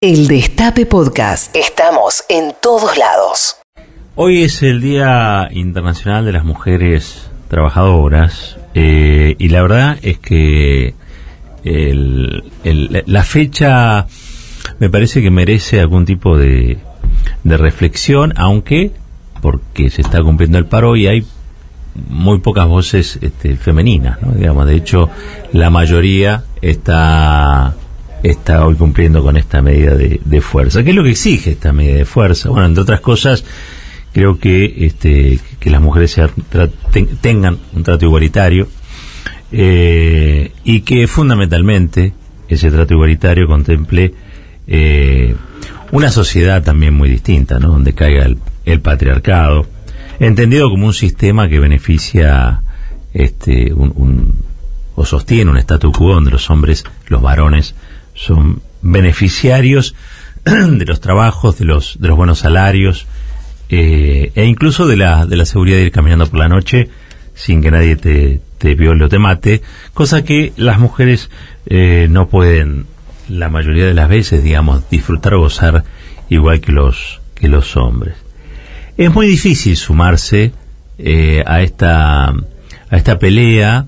El Destape Podcast. Estamos en todos lados. Hoy es el Día Internacional de las Mujeres Trabajadoras eh, y la verdad es que la fecha me parece que merece algún tipo de, de reflexión, aunque porque se está cumpliendo el paro y hay muy pocas voces este, femeninas, ¿no? digamos. De hecho, la mayoría está está hoy cumpliendo con esta medida de, fuerza. ¿Qué es lo que exige esta medida de fuerza? Bueno, entre otras cosas, creo que este que las mujeres tengan un trato igualitario eh, y que fundamentalmente ese trato igualitario contemple eh, una sociedad también muy distinta, ¿no? donde caiga el, el patriarcado, entendido como un sistema que beneficia este, un, un- o sostiene un statu quo donde los hombres, los varones, son beneficiarios de los trabajos, de los, de los buenos salarios, eh, e incluso de la, de la seguridad de ir caminando por la noche sin que nadie te, te viole o te mate, cosa que las mujeres eh, no pueden la mayoría de las veces, digamos, disfrutar o gozar igual que los, que los hombres. Es muy difícil sumarse eh, a esta a esta pelea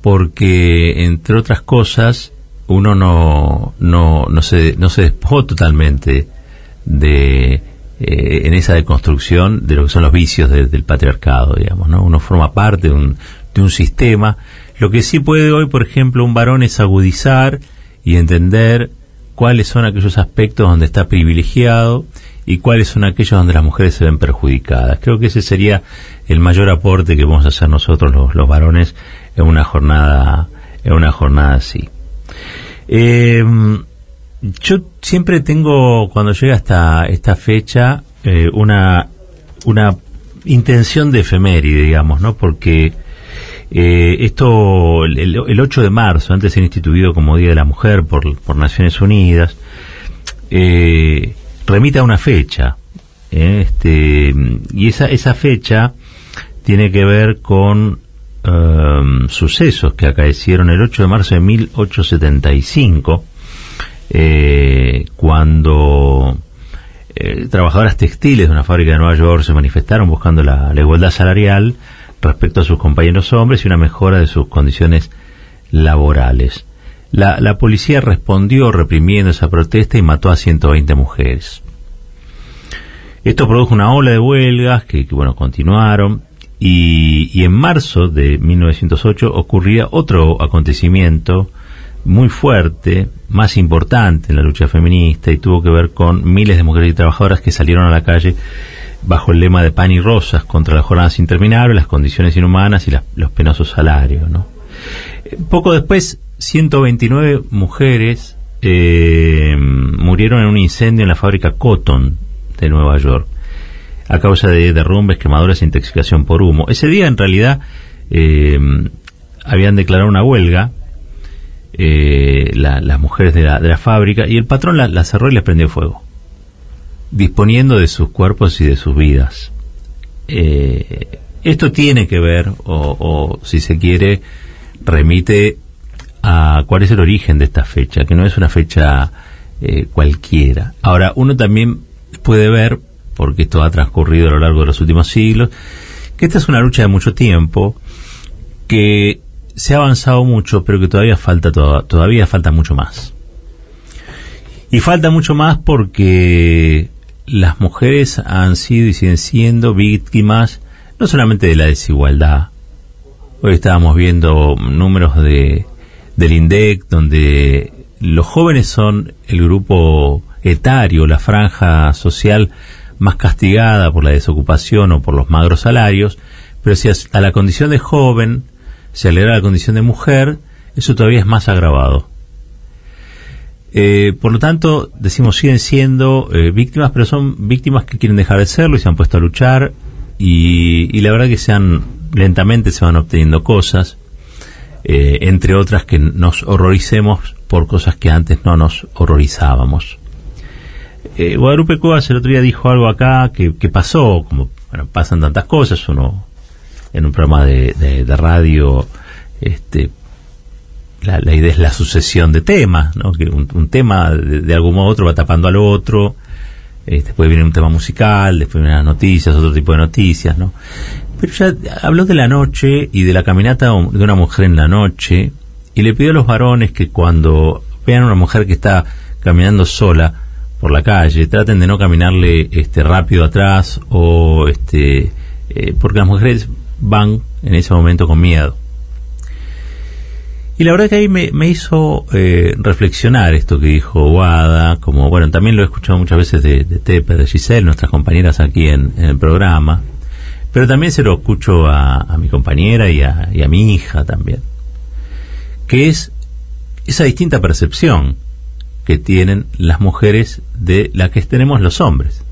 porque entre otras cosas uno no no no se no se despojó totalmente de eh, en esa deconstrucción de lo que son los vicios de- del patriarcado digamos no uno forma parte de un de un sistema lo que sí puede hoy por ejemplo un varón es agudizar y entender cuáles son aquellos aspectos donde está privilegiado y cuáles son aquellos donde las mujeres se ven perjudicadas. Creo que ese sería el mayor aporte que vamos a hacer nosotros los, los varones en una jornada en una jornada así. Eh, yo siempre tengo cuando llega hasta esta fecha eh, una una intención de efeméride, digamos, ¿no? Porque eh, esto, el, el 8 de marzo, antes ser instituido como Día de la Mujer por, por Naciones Unidas, eh, remite a una fecha. este, y esa, esa fecha tiene que ver con em, sucesos que acaecieron el 8 de marzo de 1875, eh, cuando eh, trabajadoras textiles de una fábrica de Nueva York se manifestaron buscando la, igualdad salarial respecto a sus compañeros hombres y una mejora de sus condiciones laborales. La, la policía respondió reprimiendo esa protesta y mató a 120 mujeres. Esto produjo una ola de huelgas que, que, bueno, continuaron y, en marzo de 1908 ocurría otro acontecimiento muy fuerte, más importante en la lucha feminista y tuvo que ver con miles de mujeres y trabajadoras que salieron a la calle bajo el lema de pan y rosas contra las jornadas interminables, las condiciones inhumanas y los penosos salarios. ¿no? Poco después, 129 mujeres eh, murieron en un incendio en la fábrica Cotton de Nueva York a causa de derrumbes, quemaduras e intoxicación por humo. Ese día, en realidad, eh, habían declarado una huelga eh, la- las mujeres de la, de la fábrica y el patrón la, la cerró y les prendió fuego, disponiendo de sus cuerpos y de sus vidas. Eh, esto tiene que ver, o, o, si se quiere, remite a cuál es el origen de esta fecha, que no es una fecha eh, cualquiera. Ahora, uno también puede ver, porque esto ha transcurrido a lo largo de los últimos siglos, que esta es una lucha de mucho tiempo, que se ha avanzado mucho, pero que todavía falta to- todavía falta mucho más. Y falta mucho más porque las mujeres han sido y siguen siendo víctimas no solamente de la desigualdad. Hoy estábamos viendo números de del INDEC donde los jóvenes son el grupo etario, la franja social más castigada por la desocupación o por los magros salarios, pero si a la condición de joven se alegra la condición de mujer, eso todavía es más agravado. Eh, por lo tanto, decimos, siguen siendo eh, víctimas, pero son víctimas que quieren dejar de serlo y se han puesto a luchar y, y la verdad que se han, lentamente se van obteniendo cosas, eh, entre otras que nos horroricemos por cosas que antes no nos horrorizábamos. Eh, Guadalupe Cuevas el otro día dijo algo acá que, pasó, como bueno, pasan tantas cosas, uno en un programa de, de- de radio este, la, idea es la sucesión de temas, ¿no? que un, tema de, algún modo otro va tapando al otro, eh, después viene un tema musical, después vienen las noticias, otro tipo de noticias, ¿no? Pero ya habló de la noche y de la caminata de una mujer en la noche y le pidió a los varones que cuando vean a una mujer que está caminando sola por la calle, traten de no caminarle este rápido atrás o este eh, porque las mujeres van en ese momento con miedo. Y la verdad que ahí me, hizo eh, reflexionar esto que dijo Wada, como bueno, también lo he escuchado muchas veces de, de Tepe, de Giselle, nuestras compañeras aquí en, el programa, pero también se lo escucho a, mi compañera y a, y a mi hija también, que es esa distinta percepción que tienen las mujeres de la que tenemos los hombres.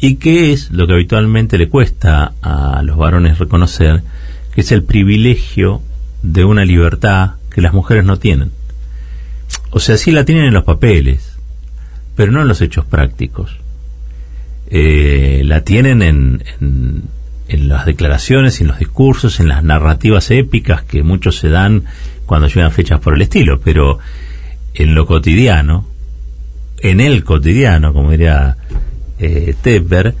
¿Y qué es lo que habitualmente le cuesta a los varones reconocer? Que es el privilegio de una libertad que las mujeres no tienen. O sea, sí la tienen en los papeles, pero no en los hechos prácticos. Eh, la tienen en, en, las declaraciones, en los discursos, en las narrativas épicas que muchos se dan cuando llegan fechas por el estilo, pero en lo cotidiano, en el cotidiano, como diría eh, Tepper,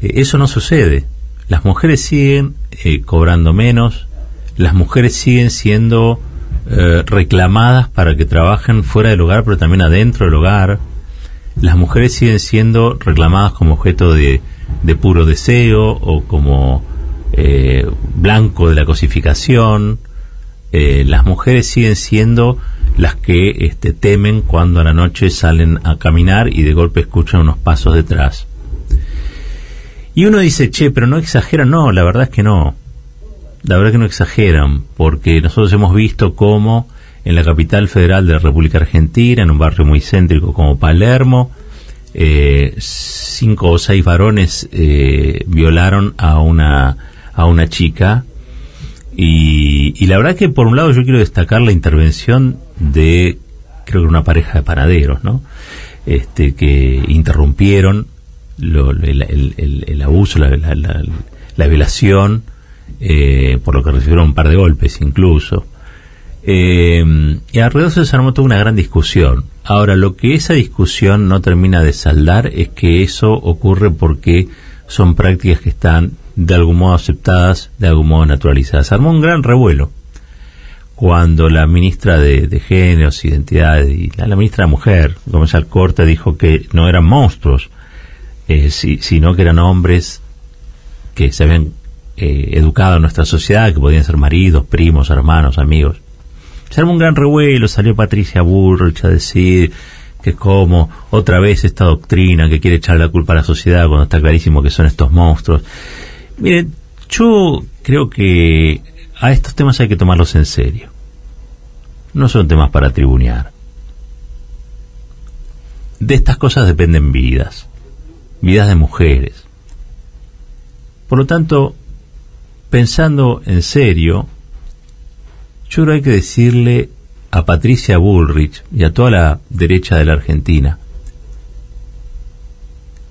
eh, eso no sucede. Las mujeres siguen eh, cobrando menos, las mujeres siguen siendo eh, reclamadas para que trabajen fuera del hogar, pero también adentro del hogar. Las mujeres siguen siendo reclamadas como objeto de, puro deseo o como eh, blanco de la cosificación. Las mujeres siguen siendo las que este, temen cuando a la noche salen a caminar y de golpe escuchan unos pasos detrás. Y uno dice, che, pero no exagera, no, la verdad es que no la verdad que no exageran, porque nosotros hemos visto cómo en la capital federal de la República Argentina, en un barrio muy céntrico como Palermo, eh, cinco o seis varones eh, violaron a una, a una chica. Y, y la verdad que por un lado yo quiero destacar la intervención de, creo que una pareja de panaderos, ¿no? Este, que interrumpieron el, abuso, la, la violación eh, por lo que recibieron un par de golpes incluso. Eh, y alrededor se armó toda una gran discusión. Ahora, lo que esa discusión no termina de saldar es que eso ocurre porque son prácticas que están de algún modo aceptadas, de algún modo naturalizadas. armó un gran revuelo cuando la ministra de, de Géneros, Identidades y la, ministra de Mujer, Gómez Corte, dijo que no eran monstruos, eh, sino que eran hombres que se habían eh, educado en nuestra sociedad, que podían ser maridos, primos, hermanos, amigos. Se armó un gran revuelo, salió Patricia Bullrich a decir que como otra vez esta doctrina que quiere echar la culpa a la sociedad cuando está clarísimo que son estos monstruos. Miren, yo creo que a estos temas hay que tomarlos en serio. No son temas para tribunear. De estas cosas dependen vidas, vidas de mujeres. Por lo tanto, pensando en serio, yo creo que hay que decirle a Patricia Bullrich y a toda la derecha de la Argentina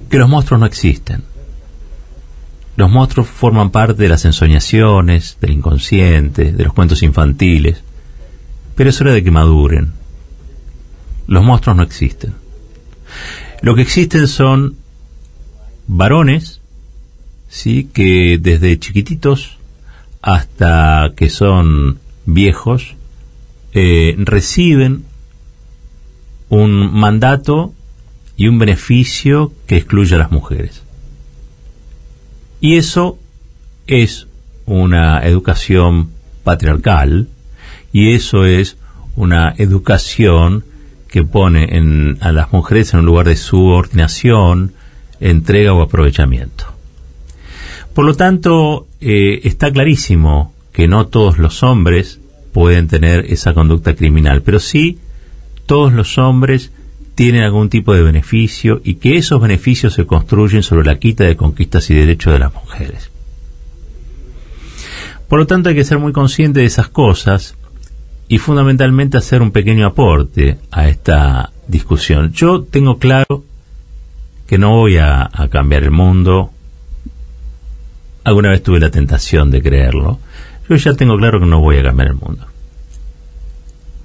que los monstruos no existen. Los monstruos forman parte de las ensoñaciones, del inconsciente, de los cuentos infantiles, pero es hora de que maduren. Los monstruos no existen. Lo que existen son varones ¿sí? que desde chiquititos hasta que son viejos eh, reciben un mandato y un beneficio que excluye a las mujeres. Y eso es una educación patriarcal y eso es una educación que pone en, a las mujeres en un lugar de subordinación, entrega o aprovechamiento. Por lo tanto, eh, está clarísimo que no todos los hombres pueden tener esa conducta criminal, pero sí todos los hombres tienen algún tipo de beneficio y que esos beneficios se construyen sobre la quita de conquistas y derechos de las mujeres. Por lo tanto, hay que ser muy consciente de esas cosas y fundamentalmente hacer un pequeño aporte a esta discusión. Yo tengo claro que no voy a cambiar el mundo, Alguna vez tuve la tentación de creerlo. Yo ya tengo claro que no voy a cambiar el mundo.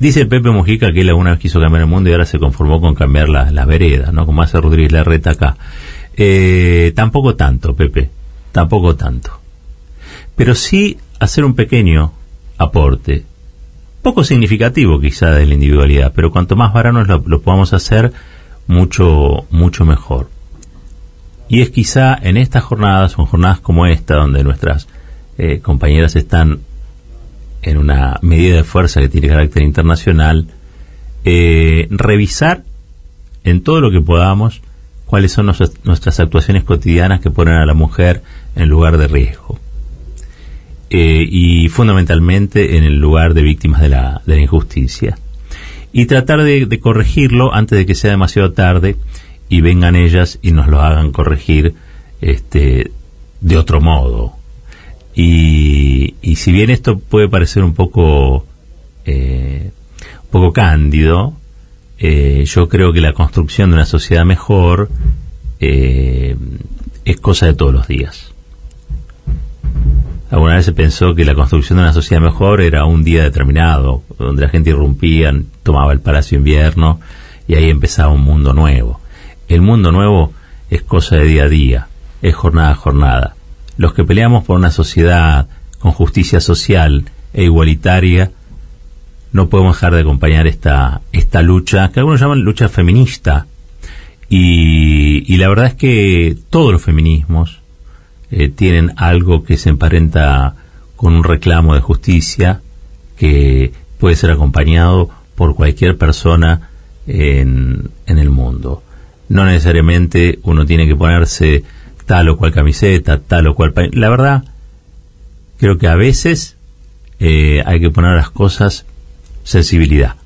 Dice Pepe Mujica que él alguna vez quiso cambiar el mundo y ahora se conformó con cambiar las la veredas, ¿no? Como hace Rodríguez Larreta acá. Eh, tampoco tanto, Pepe, tampoco tanto. Pero sí hacer un pequeño aporte, poco significativo quizá de la individualidad, pero cuanto más varanos lo, lo podamos hacer, mucho, mucho mejor. Y es quizá en estas jornadas, o en jornadas como esta, donde nuestras eh, compañeras están en una medida de fuerza que tiene carácter internacional, eh, revisar en todo lo que podamos cuáles son nuestras actuaciones cotidianas que ponen a la mujer en lugar de riesgo. Eh, y fundamentalmente en el lugar de víctimas de la, de la injusticia. Y tratar de, de, corregirlo antes de que sea demasiado tarde y vengan ellas y nos lo hagan corregir este, de otro modo, y, y si bien esto puede parecer un poco, eh, un poco cándido, eh, yo creo que la construcción de una sociedad mejor eh, es cosa de todos los días. Alguna vez se pensó que la construcción de una sociedad mejor era un día determinado, donde la gente irrumpía, tomaba el Palacio Invierno y ahí empezaba un mundo nuevo. El mundo nuevo es cosa de día a día, es jornada a jornada los que peleamos por una sociedad con justicia social e igualitaria, no podemos dejar de acompañar esta, esta lucha, que algunos llaman lucha feminista. Y, la verdad es que todos los feminismos eh, tienen algo que se emparenta con un reclamo de justicia que puede ser acompañado por cualquier persona en, en el mundo. No necesariamente uno tiene que ponerse tal o cual camiseta, tal o cual... La verdad, creo que a veces eh, hay que poner las cosas sensibilidad.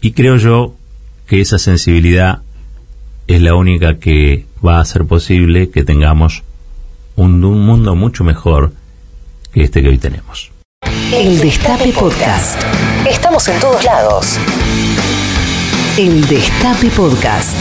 Y creo yo que esa sensibilidad es la única que va a hacer posible que tengamos un, un mundo mucho mejor que este que hoy tenemos. El Destape Podcast. Estamos en todos lados. El Destape Podcast.